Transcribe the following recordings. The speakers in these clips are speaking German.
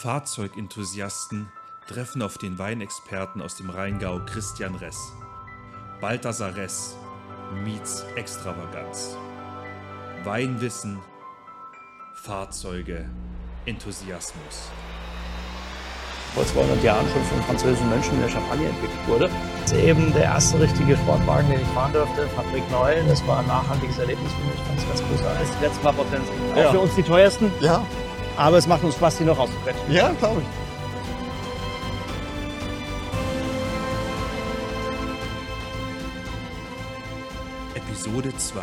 Fahrzeugenthusiasten treffen auf den Weinexperten aus dem Rheingau Christian Ress. Balthasar Ress meets Extravaganz. Weinwissen, Fahrzeuge, Enthusiasmus. vor 200 Jahren schon von französischen Mönchen in der Champagne entwickelt wurde. Das ist eben der erste richtige Sportwagen, den ich fahren durfte, Fabrik Neu. Das war ein nachhaltiges Erlebnis für mich. Es ganz großartig. Die letzten paar Prozent auch Ja. für uns die teuersten, Ja, aber es macht uns Spaß, die noch auszubrechen. ja, glaube ich. Episode 2.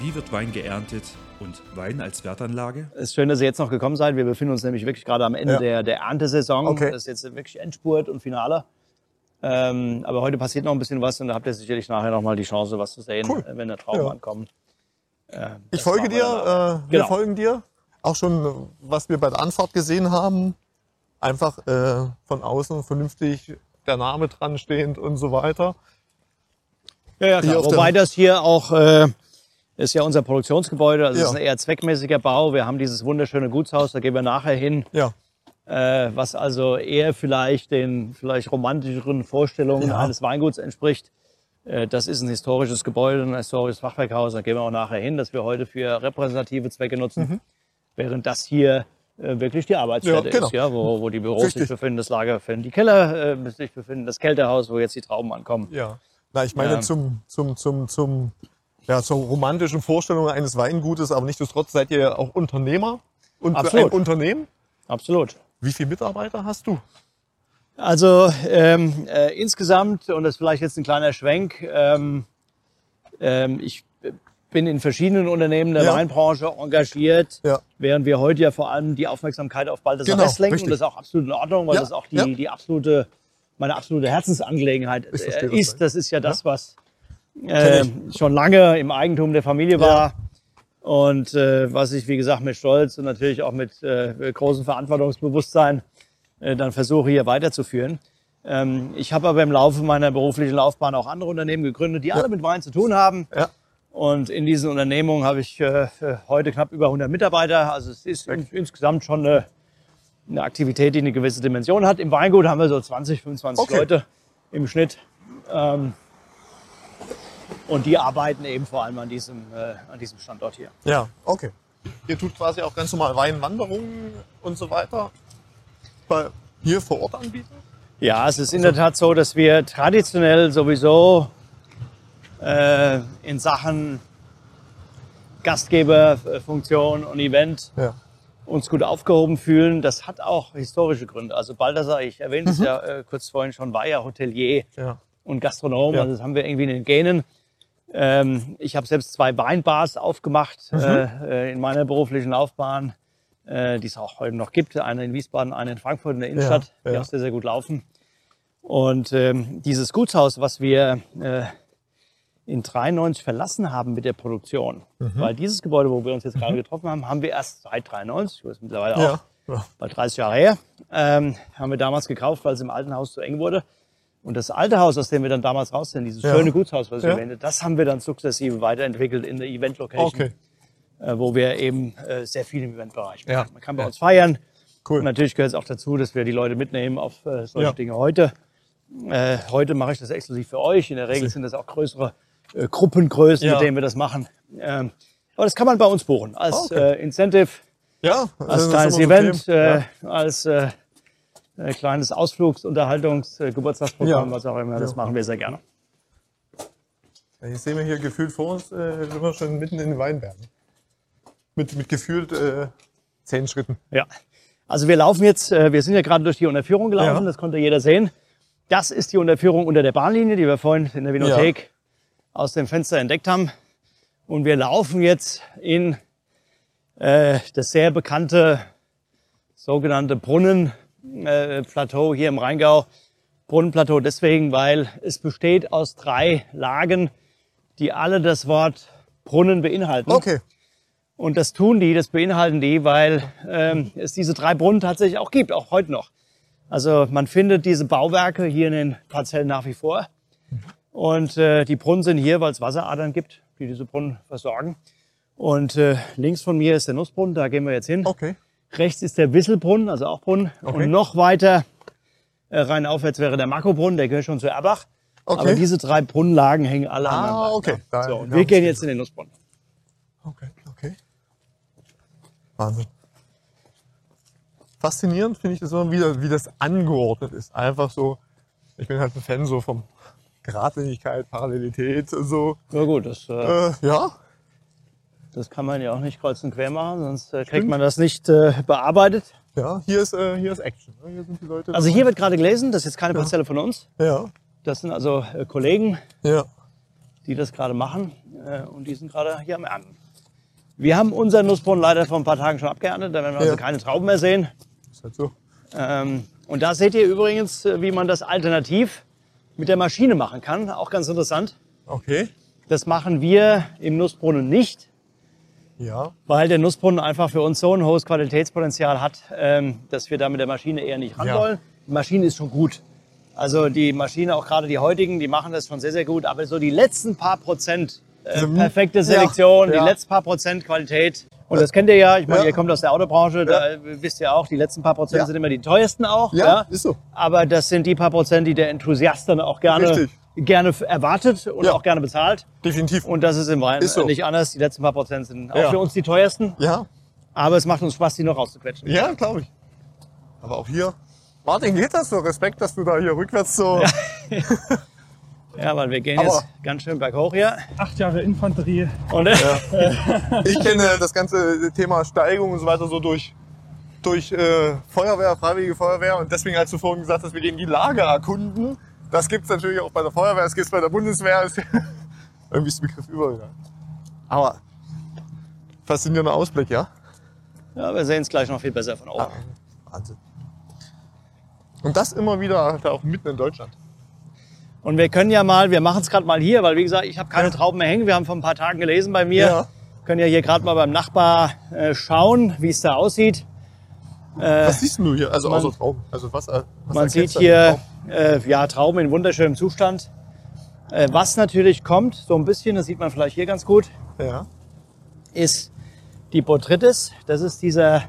Wie wird Wein geerntet und Wein als Wertanlage? Es ist schön, dass ihr jetzt noch gekommen seid. Wir befinden uns nämlich wirklich gerade am Ende Ja. der, der Erntesaison. Okay. Das ist jetzt wirklich Endspurt und Finale. Ähm, aber heute passiert noch ein bisschen was und da habt ihr sicherlich nachher noch mal die Chance, was zu sehen, Cool. wenn der Trauben Ja. ankommen. Äh, Ich folge dir, äh, wir Genau. folgen dir. Auch schon, was wir bei der Anfahrt gesehen haben, einfach äh, von außen vernünftig der Name dran stehend und so weiter. Ja, ja klar. Wobei das hier auch äh, ist ja unser Produktionsgebäude, also Ja. ist ein eher zweckmäßiger Bau. Wir haben dieses wunderschöne Gutshaus, da gehen wir nachher hin, Ja, äh, was also eher vielleicht den vielleicht romantischeren Vorstellungen Ja. eines Weinguts entspricht. Äh, das ist ein historisches Gebäude, ein historisches Fachwerkhaus, da gehen wir auch nachher hin, das wir heute für repräsentative Zwecke nutzen. Mhm. Während das hier äh, wirklich die Arbeitsstätte Ja, genau. ist, ja, wo, wo die Büros Richtig. sich befinden, das Lager befinden, die Keller äh, sich befinden, das Kältehaus, wo jetzt die Trauben ankommen. ja. Na, ich meine Ja. zum, zum, zum, zum, ja, zur romantischen Vorstellung eines Weingutes, aber nichtsdestotrotz seid ihr auch Unternehmer und ein Absolut. Unternehmen. Absolut. Wie viele Mitarbeiter hast du? Also ähm, äh, insgesamt, und das ist vielleicht jetzt ein kleiner Schwenk, ähm, ähm, ich bin in verschiedenen Unternehmen der Ja. Weinbranche engagiert, Ja. während wir heute ja vor allem die Aufmerksamkeit auf Balthasar Genau, Ress lenken. richtig. Und das ist auch absolut in Ordnung, weil Ja, das auch die, die absolute, meine absolute Herzensangelegenheit verstehe äh, das ist. Das ist ja das, was äh, schon lange im Eigentum der Familie war. Und äh, was ich, wie gesagt, mit Stolz und natürlich auch mit äh, großem Verantwortungsbewusstsein äh, dann versuche hier weiterzuführen. Ähm, ich habe aber im Laufe meiner beruflichen Laufbahn auch andere Unternehmen gegründet, die alle mit Wein zu tun haben. Ja. Und in diesen Unternehmungen habe ich äh, heute knapp über 100 Mitarbeiter. Also es ist in, insgesamt schon eine, eine Aktivität, die eine gewisse Dimension hat. Im Weingut haben wir so 20, 25 Okay. Leute im Schnitt. Ähm, und die arbeiten eben vor allem an diesem, äh, an diesem Standort hier. Ja, okay. Ihr tut quasi auch ganz normal Weinwanderungen und so weiter bei, hier vor Ort anbieten? Ja, es ist in der Tat so, dass wir traditionell sowieso äh, in Sachen Gastgeberfunktion und Event Ja. uns gut aufgehoben fühlen. Das hat auch historische Gründe. Also Balthasar, ich erwähnte es ja äh, kurz vorhin schon, war ja Hotelier Ja. und Gastronom. Ja. Also das haben wir irgendwie in den Genen. Ähm, ich habe selbst zwei Weinbars aufgemacht Mhm. äh, äh, in meiner beruflichen Laufbahn, äh, die es auch heute noch gibt. Eine in Wiesbaden, eine in Frankfurt in der Innenstadt, die auch sehr, sehr gut laufen. Und ähm, dieses Gutshaus, was wir äh, in 93 verlassen haben mit der Produktion, Mhm. weil dieses Gebäude, wo wir uns jetzt gerade getroffen haben, haben wir erst seit 93, das ist mittlerweile auch Ja. ja. bald 30 Jahre her, ähm, haben wir damals gekauft, weil es im alten Haus zu eng wurde. Und das alte Haus, aus dem wir dann damals raus sind, dieses Ja. schöne Gutshaus, was ich Ja. erwähnte, das haben wir dann sukzessive weiterentwickelt in der Event-Location, Okay. äh, wo wir eben äh, sehr viel im Eventbereich machen. Ja. Man kann bei uns feiern. Cool. Und natürlich gehört es auch dazu, dass wir die Leute mitnehmen auf äh, solche. Dinge heute. Äh, heute mache ich das exklusiv für euch. In der Regel sind das auch größere äh, Gruppengrößen, Ja. mit denen wir das machen. Ähm, aber das kann man bei uns buchen als Okay. äh, Incentive Ja, als kleines Event, äh, als äh, äh, kleines Ausflugs-, Unterhaltungs-, äh, Geburtstagsprogramm, Ja. was auch immer. Das Ja. machen wir sehr gerne. Ja. Hier sehen wir hier gefühlt vor uns, äh, sind wir schon mitten in den Weinbergen. Mit, mit gefühlt äh, zehn Schritten. Ja. Also wir laufen jetzt, äh, wir sind ja gerade durch die Unterführung gelaufen, Ja. das konnte jeder sehen. Das ist die Unterführung unter der Bahnlinie, die wir vorhin in der Vinothek aus dem Fenster entdeckt haben. Und wir laufen jetzt in äh, das sehr bekannte sogenannte Brunnenplateau hier im Rheingau. Brunnenplateau deswegen, weil es besteht aus drei Lagen, die alle das Wort Brunnen beinhalten. Okay. Und das tun die, das beinhalten die, weil ähm, es diese drei Brunnen tatsächlich auch gibt, auch heute noch. Also man findet diese Bauwerke hier in den Parzellen nach wie vor. Und äh, die Brunnen sind hier, weil es Wasseradern gibt, die diese Brunnen versorgen. Und äh, links von mir ist der Nussbrunnen, da gehen wir jetzt hin. Okay. Rechts ist der Wisselbrunnen, also auch Brunnen. Okay. Und noch weiter äh, rein aufwärts wäre der Makobrunnen, der gehört schon zu Erbach. Okay. Aber diese drei Brunnenlagen hängen alle Ah, aneinander. okay. Da- So, und wir gehen jetzt in den Nussbrunnen. Okay, okay. Wahnsinn. Faszinierend finde ich das immer wieder, wie das angeordnet ist. Einfach so, ich bin halt ein Fan so vom Geradlinigkeit, Parallelität und so. Na gut, das, äh, Äh, ja, das kann man ja auch nicht kreuz und quer machen, sonst äh, kriegt man das nicht äh, bearbeitet. ja, hier ist, äh, hier ist Action. ne? Hier sind die Leute. Also hier wird gerade gelesen, das ist jetzt keine Parzelle von uns. Ja, Das sind also äh, Kollegen, ja. die das gerade machen und die sind gerade hier am Ernten. Wir haben unseren Nussbrunnen leider vor ein paar Tagen schon abgeerntet, da werden wir also Ja. keine Trauben mehr sehen. Ist halt so. Ähm, und da seht ihr übrigens, wie man das alternativ mit der Maschine machen kann. Auch ganz interessant. Okay. Das machen wir im Nussbrunnen nicht, Ja. weil der Nussbrunnen einfach für uns so ein hohes Qualitätspotenzial hat, ähm, dass wir da mit der Maschine eher nicht ran Ja. wollen. Die Maschine ist schon gut. Also die Maschine, auch gerade die heutigen, die machen das schon sehr, sehr gut. Aber so die letzten paar Prozent, äh, perfekte Selektion, Ja, die ja. letzten paar Prozent Qualität. Und das kennt ihr ja, ich meine, Ja. ihr kommt aus der Autobranche, da wisst ihr auch, die letzten paar Prozent sind immer die teuersten auch. Ja, ist so. Aber das sind die paar Prozent, die der Enthusiast dann auch gerne, Richtig. gerne erwartet und Ja. auch gerne bezahlt. Definitiv. Und das ist im Wein Ist so. nicht anders. Die letzten paar Prozent sind auch Ja. für uns die teuersten. ja, Aber es macht uns Spaß, die noch rauszuquetschen. ja, glaube ich. Aber auch hier. Martin, geht das so? Respekt, dass du da hier rückwärts so. Ja, weil wir gehen Aber- jetzt ganz schön berghoch hier. Acht Jahre Infanterie. Und, äh, Ich kenne das ganze Thema Steigung und so weiter so durch, durch äh, Feuerwehr, Freiwillige Feuerwehr. Und deswegen, als du vorhin gesagt hast, wir gehen die Lage erkunden, das gibt es natürlich auch bei der Feuerwehr, es gibt es bei der Bundeswehr. Es, irgendwie ist der Begriff überall. Aber faszinierender Ausblick, ja? ja, wir sehen es gleich noch viel besser von oben. Wahnsinn. Und das immer wieder halt auch mitten in Deutschland. Und wir können ja mal, wir machen es gerade mal hier, weil wie gesagt, ich habe keine Trauben mehr hängen. Wir haben vor ein paar Tagen gelesen bei mir. Ja. Können ja hier gerade mal beim Nachbar äh, schauen, wie es da aussieht. Was siehst du hier? Also man- außer Trauben. Also was, was Man sieht hier den äh, ja, Trauben in wunderschönem Zustand. Äh, was natürlich kommt, so ein bisschen, das sieht man vielleicht hier ganz gut, Trauben? Ja. ist die Botrytis. Das ist dieser,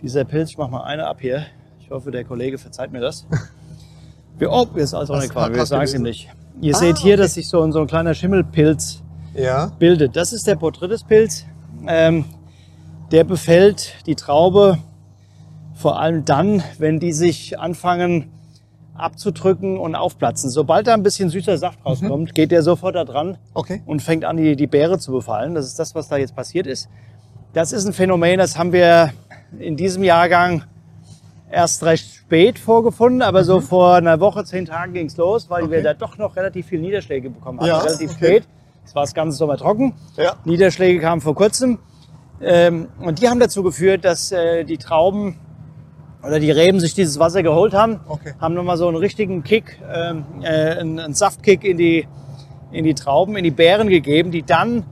dieser Pilz. Ich mach mal eine ab hier. Ich hoffe, der Kollege verzeiht mir das. Wir, oh, ist also Was eine Qual. Wir sagen es ihm nicht. Ihr Ah, seht hier, okay. dass sich so, ein- so ein kleiner Schimmelpilz Ja. bildet. Das ist der Botrytis-Pilz. Ähm, der befällt die Traube vor allem dann, wenn die sich anfangen abzudrücken und aufplatzen. Sobald da ein bisschen süßer Saft Mhm. rauskommt, geht der sofort da dran Okay. und fängt an, die, die Beere zu befallen. Das ist das, was da jetzt passiert ist. Das ist ein Phänomen, das haben wir in diesem Jahrgang erst recht spät vorgefunden, aber so vor einer Woche, zehn Tagen ging's los, weil wir Mhm. Okay. da doch noch relativ viel Niederschläge bekommen haben. Ja, relativ okay. spät. Es war das ganze Sommer trocken. Ja. Niederschläge kamen vor kurzem. Ähm, und die haben dazu geführt, dass äh, die Trauben oder die Reben sich dieses Wasser geholt haben, Okay. haben nochmal so einen richtigen Kick, ähm, äh, einen, einen Saftkick in die, in die Trauben, in die Beeren gegeben, die dann,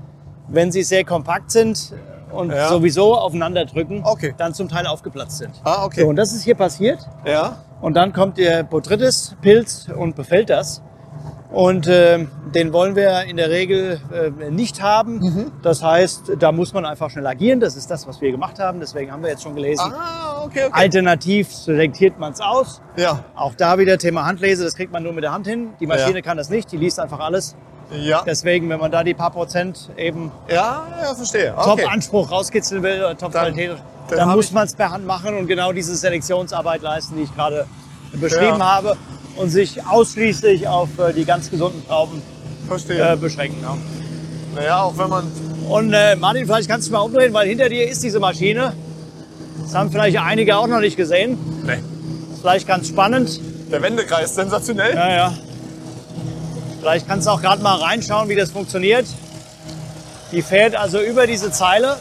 wenn sie sehr kompakt sind und Ja. sowieso aufeinander drücken, Okay. dann zum Teil aufgeplatzt sind. Ah, okay. So, und das ist hier passiert. Ja. Und dann kommt der Botrytis-Pilz und befällt das. Und ähm, den wollen wir in der Regel äh, nicht haben. Mhm. Das heißt, da muss man einfach schnell agieren. Das ist das, was wir gemacht haben. Deswegen haben wir jetzt schon gelesen. Ah, okay, okay. Alternativ selektiert man es aus. Ja. Auch da wieder Thema Handlese, das kriegt man nur mit der Hand hin. Die Maschine Ja. kann das nicht, die liest einfach alles. Ja. Deswegen, wenn man da die paar Prozent eben Ja, ja, verstehe. Okay. Top-Anspruch rauskitzeln will, oder Top-Qualität, dann dann, hab muss man es per Hand machen und genau diese Selektionsarbeit leisten, die ich gerade beschrieben Ja. habe und sich ausschließlich auf äh, die ganz gesunden Trauben Verstehe. äh, beschränken. Ja. Naja, auch wenn man. Und äh, Martin, vielleicht kannst du mal umdrehen, weil hinter dir ist diese Maschine. Das haben vielleicht einige auch noch nicht gesehen. Nee. Ist vielleicht ganz spannend. Der Wendekreis, sensationell. Ja, ja. Vielleicht kannst du auch gerade mal reinschauen, wie das funktioniert. Die fährt also über diese Zeile.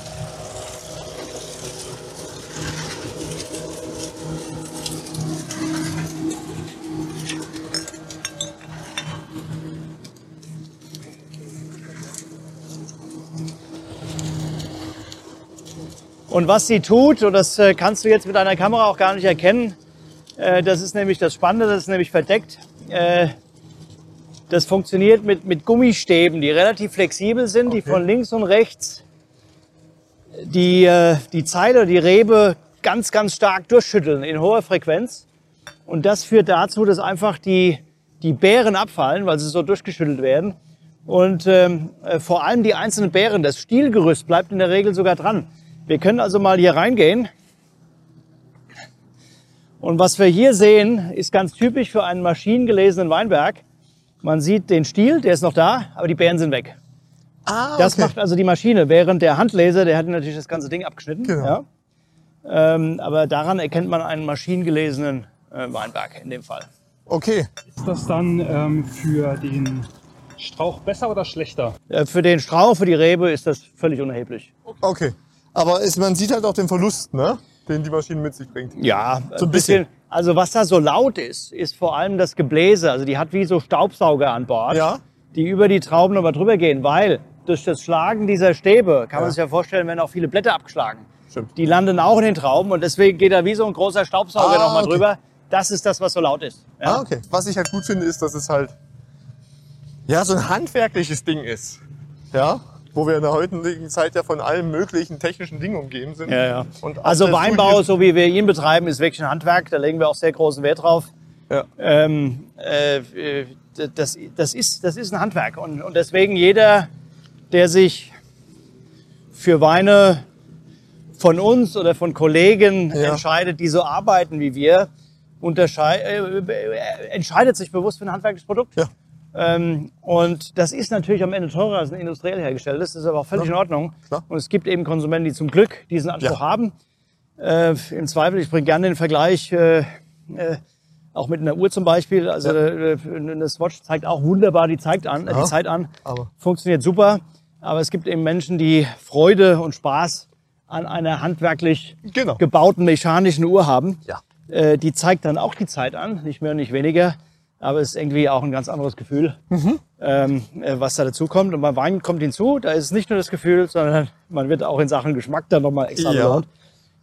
Und was sie tut, und das äh, kannst du jetzt mit deiner Kamera auch gar nicht erkennen, äh, das ist nämlich das Spannende, das ist nämlich verdeckt. Das funktioniert mit, mit Gummistäben, die relativ flexibel sind, die Okay. von links und rechts die, äh, die Zeile, die Rebe ganz, ganz stark durchschütteln in hoher Frequenz. Und das führt dazu, dass einfach die, die Beeren abfallen, weil sie so durchgeschüttelt werden. Und ähm, äh, vor allem die einzelnen Beeren, das Stielgerüst bleibt in der Regel sogar dran. Wir können also mal hier reingehen. Und was wir hier sehen, ist ganz typisch für einen maschinengelesenen Weinberg. Man sieht den Stiel, der ist noch da, aber die Beeren sind weg. Ah, Das macht also die Maschine, während der Handleser, der hat natürlich das ganze Ding abgeschnitten. Genau. Ja. Ähm, aber daran erkennt man einen maschinengelesenen äh, Weinberg in dem Fall. Okay. Ist das dann ähm, für den Strauch besser oder schlechter? Äh, für den Strauch, für die Rebe ist das völlig unerheblich. Okay. Aber es, man sieht halt auch den Verlust, ne? den die Maschine mit sich bringt. Ja, So ein bisschen. Also was da so laut ist, ist vor allem das Gebläse. Also die hat wie so Staubsauger an Bord, Ja. die über die Trauben nochmal drüber gehen, weil durch das Schlagen dieser Stäbe, kann man Ja. sich ja vorstellen, werden auch viele Blätter abgeschlagen. Stimmt. Die landen auch in den Trauben und deswegen geht da wie so ein großer Staubsauger Ah, nochmal okay. drüber. Das ist das, was so laut ist. Ja. Ah, okay. Was ich halt gut finde, ist, dass es halt ja so ein handwerkliches Ding ist. Ja. Wo wir in der heutigen Zeit ja von allen möglichen technischen Dingen umgeben sind. Ja, ja. Also Weinbau, so wie wir ihn betreiben, ist wirklich ein Handwerk. Da legen wir auch sehr großen Wert drauf. Ja. Ähm, äh, äh, das, das, ist, das ist ein Handwerk. Und, und deswegen jeder, der sich für Weine von uns oder von Kollegen Ja. entscheidet, die so arbeiten wie wir, äh, äh, entscheidet sich bewusst für ein handwerkliches Produkt. Ja. Ähm, und das ist natürlich am Ende teurer als ein industriell hergestelltes. Das ist aber auch völlig in Ordnung. Klar. Und es gibt eben Konsumenten, die zum Glück diesen Anspruch Ja. haben. Äh, Im Zweifel, ich bringe gerne den Vergleich, äh, äh, auch mit einer Uhr zum Beispiel. Also äh, eine Swatch zeigt auch wunderbar die, zeigt an, äh, Ja. die Zeit an. Aber- Funktioniert super. Aber es gibt eben Menschen, die Freude und Spaß an einer handwerklich Genau. gebauten mechanischen Uhr haben. Ja. Äh, die zeigt dann auch die Zeit an, nicht mehr und nicht weniger. Aber es ist irgendwie auch ein ganz anderes Gefühl, ähm, äh, was da dazu kommt. Und beim Wein kommt hinzu, da ist es nicht nur das Gefühl, sondern man wird auch in Sachen Geschmack dann nochmal extra Ja. belohnt.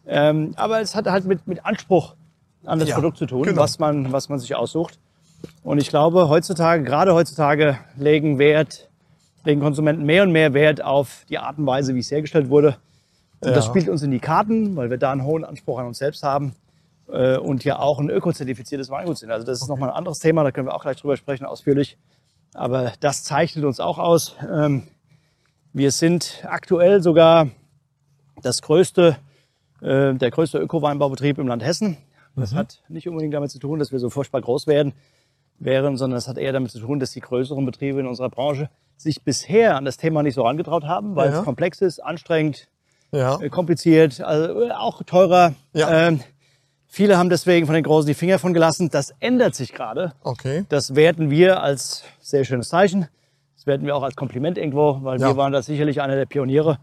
Ähm, aber es hat halt mit, mit Anspruch an das Ja, Produkt zu tun, genau. was, man, was man sich aussucht. Und ich glaube, heutzutage, gerade heutzutage, legen Wert, legen Konsumenten mehr und mehr Wert auf die Art und Weise, wie es hergestellt wurde. Und das Ja. spielt uns in die Karten, weil wir da einen hohen Anspruch an uns selbst haben äh, und ja auch ein ökozertifiziertes Weingut sind. Also das ist nochmal ein anderes Thema, da können wir auch gleich drüber sprechen, ausführlich. Aber das zeichnet uns auch aus. Ähm, wir sind aktuell sogar das größte, äh, der größte Öko-Weinbaubetrieb im Land Hessen. Das hat nicht unbedingt damit zu tun, dass wir so furchtbar groß werden, wären, sondern es hat eher damit zu tun, dass die größeren Betriebe in unserer Branche sich bisher an das Thema nicht so herangetraut haben, weil Ja. es komplex ist, anstrengend, Ja. äh, kompliziert, also äh, auch teurer. Ja. Ähm, viele haben deswegen von den Großen die Finger von gelassen. Das ändert sich gerade. Okay. Das werten wir als sehr schönes Zeichen. Das werten wir auch als Kompliment irgendwo, weil Ja. wir waren da sicherlich einer der Pioniere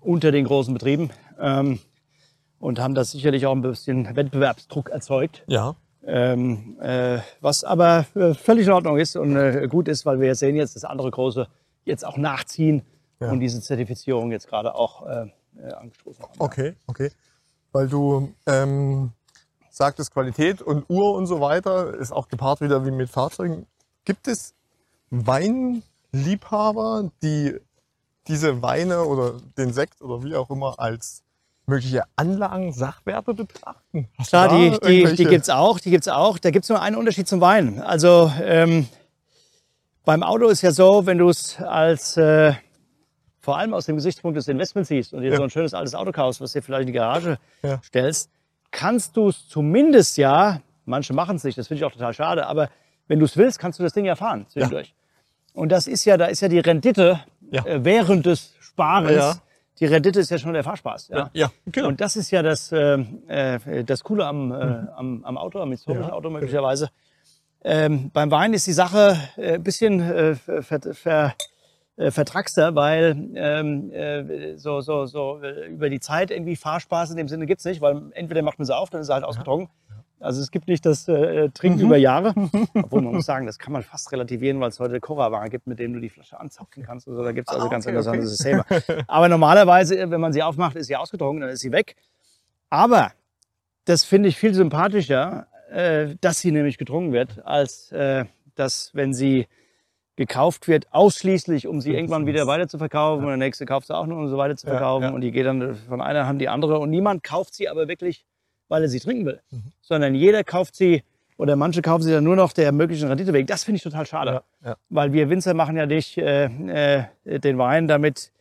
unter den großen Betrieben ähm, und haben da sicherlich auch ein bisschen Wettbewerbsdruck erzeugt. Ja. Ähm, äh, was aber äh, völlig in Ordnung ist und äh, gut ist, weil wir sehen jetzt, dass andere große jetzt auch nachziehen Ja. und diese Zertifizierung jetzt gerade auch äh, äh, angestoßen haben. Okay, okay. Weil du ähm, sagtest, Qualität und Uhr und so weiter ist auch gepaart wieder wie mit Fahrzeugen. Gibt es Weinliebhaber, die diese Weine oder den Sekt oder wie auch immer als mögliche Anlagen, Sachwerte betrachten? Hast Klar, die, die, die irgendwelche- gibt's auch, die gibt's auch. Da gibt's nur einen Unterschied zum Wein. Also ähm, beim Auto ist ja so, wenn du es als äh, vor allem aus dem Gesichtspunkt des Investments siehst und dir Ja. so ein schönes altes Auto kaufst, was dir vielleicht in die Garage Ja. stellst, kannst du es zumindest ja, manche machen es nicht, das finde ich auch total schade, aber wenn du es willst, kannst du das Ding ja fahren zwischendurch. Und das ist ja, da ist ja die Rendite Ja. äh, während des Sparens. Ja. Die Rendite ist ja schon der Fahrspaß. Ja, Ja, genau. Und das ist ja das, äh, äh, das Coole am, äh, am, am Auto, am historischen Ja. Auto möglicherweise. Ähm, beim Wein ist die Sache äh, ein bisschen äh, ver, ver, äh, vertrackster, weil ähm, äh, so, so, so äh, über die Zeit irgendwie Fahrspaß in dem Sinne gibt's nicht, weil entweder macht man sie auf, dann ist sie halt ausgetrunken. Also es gibt nicht das äh, Trinken über Jahre. Obwohl man muss sagen, das kann man fast relativieren, weil es heute Cora-Waren gibt, mit denen du die Flasche anzapfen kannst. Also da gibt's also Ah, ganz okay, interessante okay. Systeme. Aber normalerweise, äh, wenn man sie aufmacht, ist sie ausgetrunken, dann ist sie weg. Aber das finde ich viel sympathischer, äh, dass sie nämlich getrunken wird, als äh, dass, wenn sie gekauft wird, ausschließlich, um sie irgendwann wieder weiter zu verkaufen. Und der nächste kauft sie auch noch, um sie weiter zu Ja, verkaufen. ja. Und die geht dann von einer Hand die andere. Und niemand kauft sie aber wirklich weil er sie trinken will, sondern jeder kauft sie oder manche kaufen sie dann nur noch der möglichen Rendite wegen. Das finde ich total schade, Ja, ja. weil wir Winzer machen ja nicht äh, äh, den Wein, damit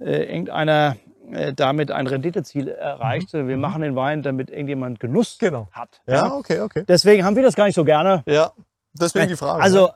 äh, irgendeiner äh, damit ein Renditeziel erreicht. sondern Wir machen den Wein, damit irgendjemand Genuss Genau. hat. Ja, okay, okay. Deswegen haben wir das gar nicht so gerne. Ja, deswegen die Frage. Also?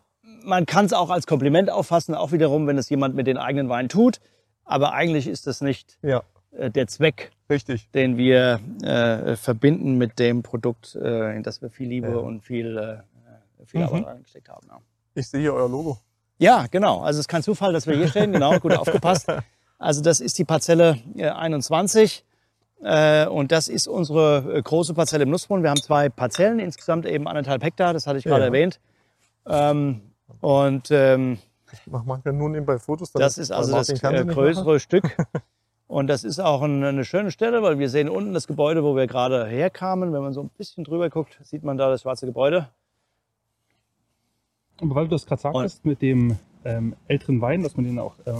Man kann es auch als Kompliment auffassen, auch wiederum, wenn es jemand mit den eigenen Weinen tut. Aber eigentlich ist das nicht Ja, äh, der Zweck, richtig. den wir äh, verbinden mit dem Produkt, äh, in das wir viel Liebe Ja. und viel, äh, viel Mhm. Arbeit reingesteckt haben. Ja. Ich sehe hier euer Logo. ja, genau. Also es ist kein Zufall, dass wir hier stehen. Genau, gut aufgepasst. Also das ist die Parzelle äh, 21. Äh, und das ist unsere äh, große Parzelle im Nussbrunnen. Wir haben zwei Parzellen, insgesamt eben anderthalb Hektar, das hatte ich gerade erwähnt. Ähm, und ähm, Ich mach manchmal nur nebenbei Fotos. Das ist also das äh, größere Stück. Und das ist auch ein, eine schöne Stelle, weil wir sehen unten das Gebäude, wo wir gerade herkamen. Wenn man so ein bisschen drüber guckt, sieht man da das schwarze Gebäude. Aber weil du das gerade Und- sagtest mit dem ähm, älteren Wein, dass man den auch, äh,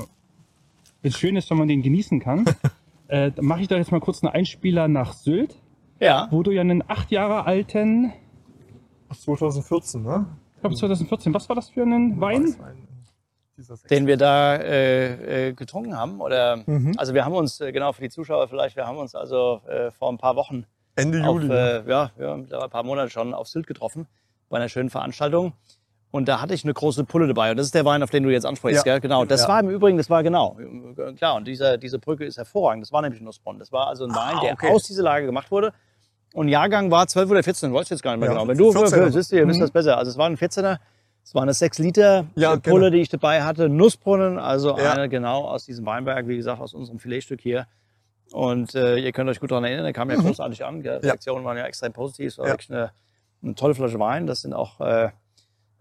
es schön ist, wenn man den genießen kann, äh, dann mache ich da jetzt mal kurz einen Einspieler nach Sylt, Ja. wo du ja einen acht Jahre alten, machen. 2014, ne? Ich glaube 2014, was war das für Wein? Ein- Sechs- Den wir da äh, äh, getrunken haben. Oder, Mhm. Also wir haben uns, äh, genau für die Zuschauer vielleicht, wir haben uns also äh, vor ein paar Wochen, Ende auf, Juli. ne? äh, ja, ja, mittlerweile ein paar Monate schon auf Sylt getroffen, bei einer schönen Veranstaltung. Und da hatte ich eine große Pulle dabei. Und das ist der Wein, auf den du jetzt ansprichst, Ja. gell? Genau. Das Ja. war im Übrigen, das war genau. Klar, und dieser, diese Brücke ist hervorragend. Das war nämlich ein Nussbrunnen. Das war also ein Wein, der Ah, okay. aus dieser Lage gemacht wurde. Und Jahrgang war 12 oder 14, weiß ich jetzt gar nicht mehr Ja, genau. Wenn du 14er. siehst, du, ihr wisst das besser. Also es war ein 14er. Es war eine 6 Liter Ja, Pulle, genau. die ich dabei hatte. Nussbrunnen, also Ja. eine genau aus diesem Weinberg, wie gesagt, aus unserem Filetstück hier. Und äh, ihr könnt euch gut daran erinnern, der kam ja großartig an. Die Mhm. Reaktionen waren ja extrem positiv. Es war wirklich eine, eine tolle Flasche Wein. Das sind auch äh, äh,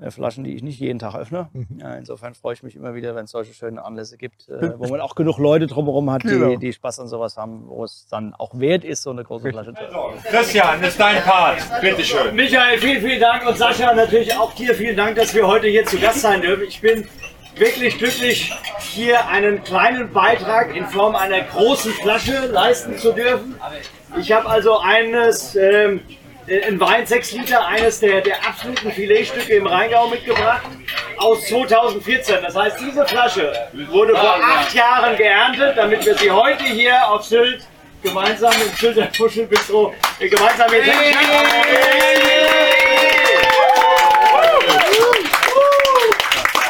Flaschen, die ich nicht jeden Tag öffne. Mhm. Ja, insofern freue ich mich immer wieder, wenn es solche schönen Anlässe gibt, äh, wo man auch genug Leute drumherum hat, Genau. die, die Spaß an sowas haben, wo es dann auch wert ist, so eine große Flasche zu öffnen. Christian, das ist dein Part. Bitteschön. Michael, vielen, vielen Dank und Sascha natürlich auch dir vielen Dank, dass wir heute hier zu Gast sein dürfen. Ich bin wirklich glücklich, hier einen kleinen Beitrag in Form einer großen Flasche leisten zu dürfen. Ich habe also eines, ähm, ein Wein 6 Liter, eines der, der absoluten Filetstücke im Rheingau mitgebracht aus 2014. Das heißt, diese Flasche wurde vor acht Jahren geerntet, damit wir sie heute hier auf Sylt gemeinsam im Sylter Puschelbistro äh, gemeinsam hier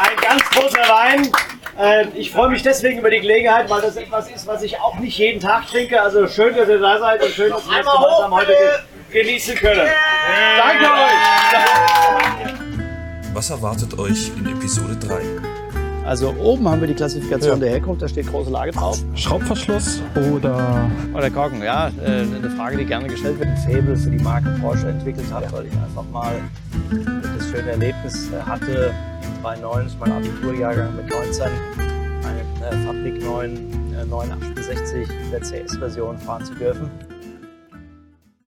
Ein ganz großer Wein. Äh, Ich freue mich deswegen über die Gelegenheit, weil das etwas ist, was ich auch nicht jeden Tag trinke. Also schön, dass ihr da seid und schön, dass wir das gemeinsam heute ge- genießen können. Danke euch! Was erwartet euch in Episode 3? Also oben haben wir die Klassifikation Ja. der Herkunft, da steht große Lage drauf. Schraubverschluss oder Oder Korken, ja, äh, eine Frage, die gerne gestellt wird. Ein Faible für die Marke Porsche entwickelt hat, weil ich einfach mal das schöne Erlebnis äh, hatte, 92, mein Abiturjahrgang mit 19, eine äh, Fabrik 9, äh, 968 in der CS-Version fahren zu dürfen.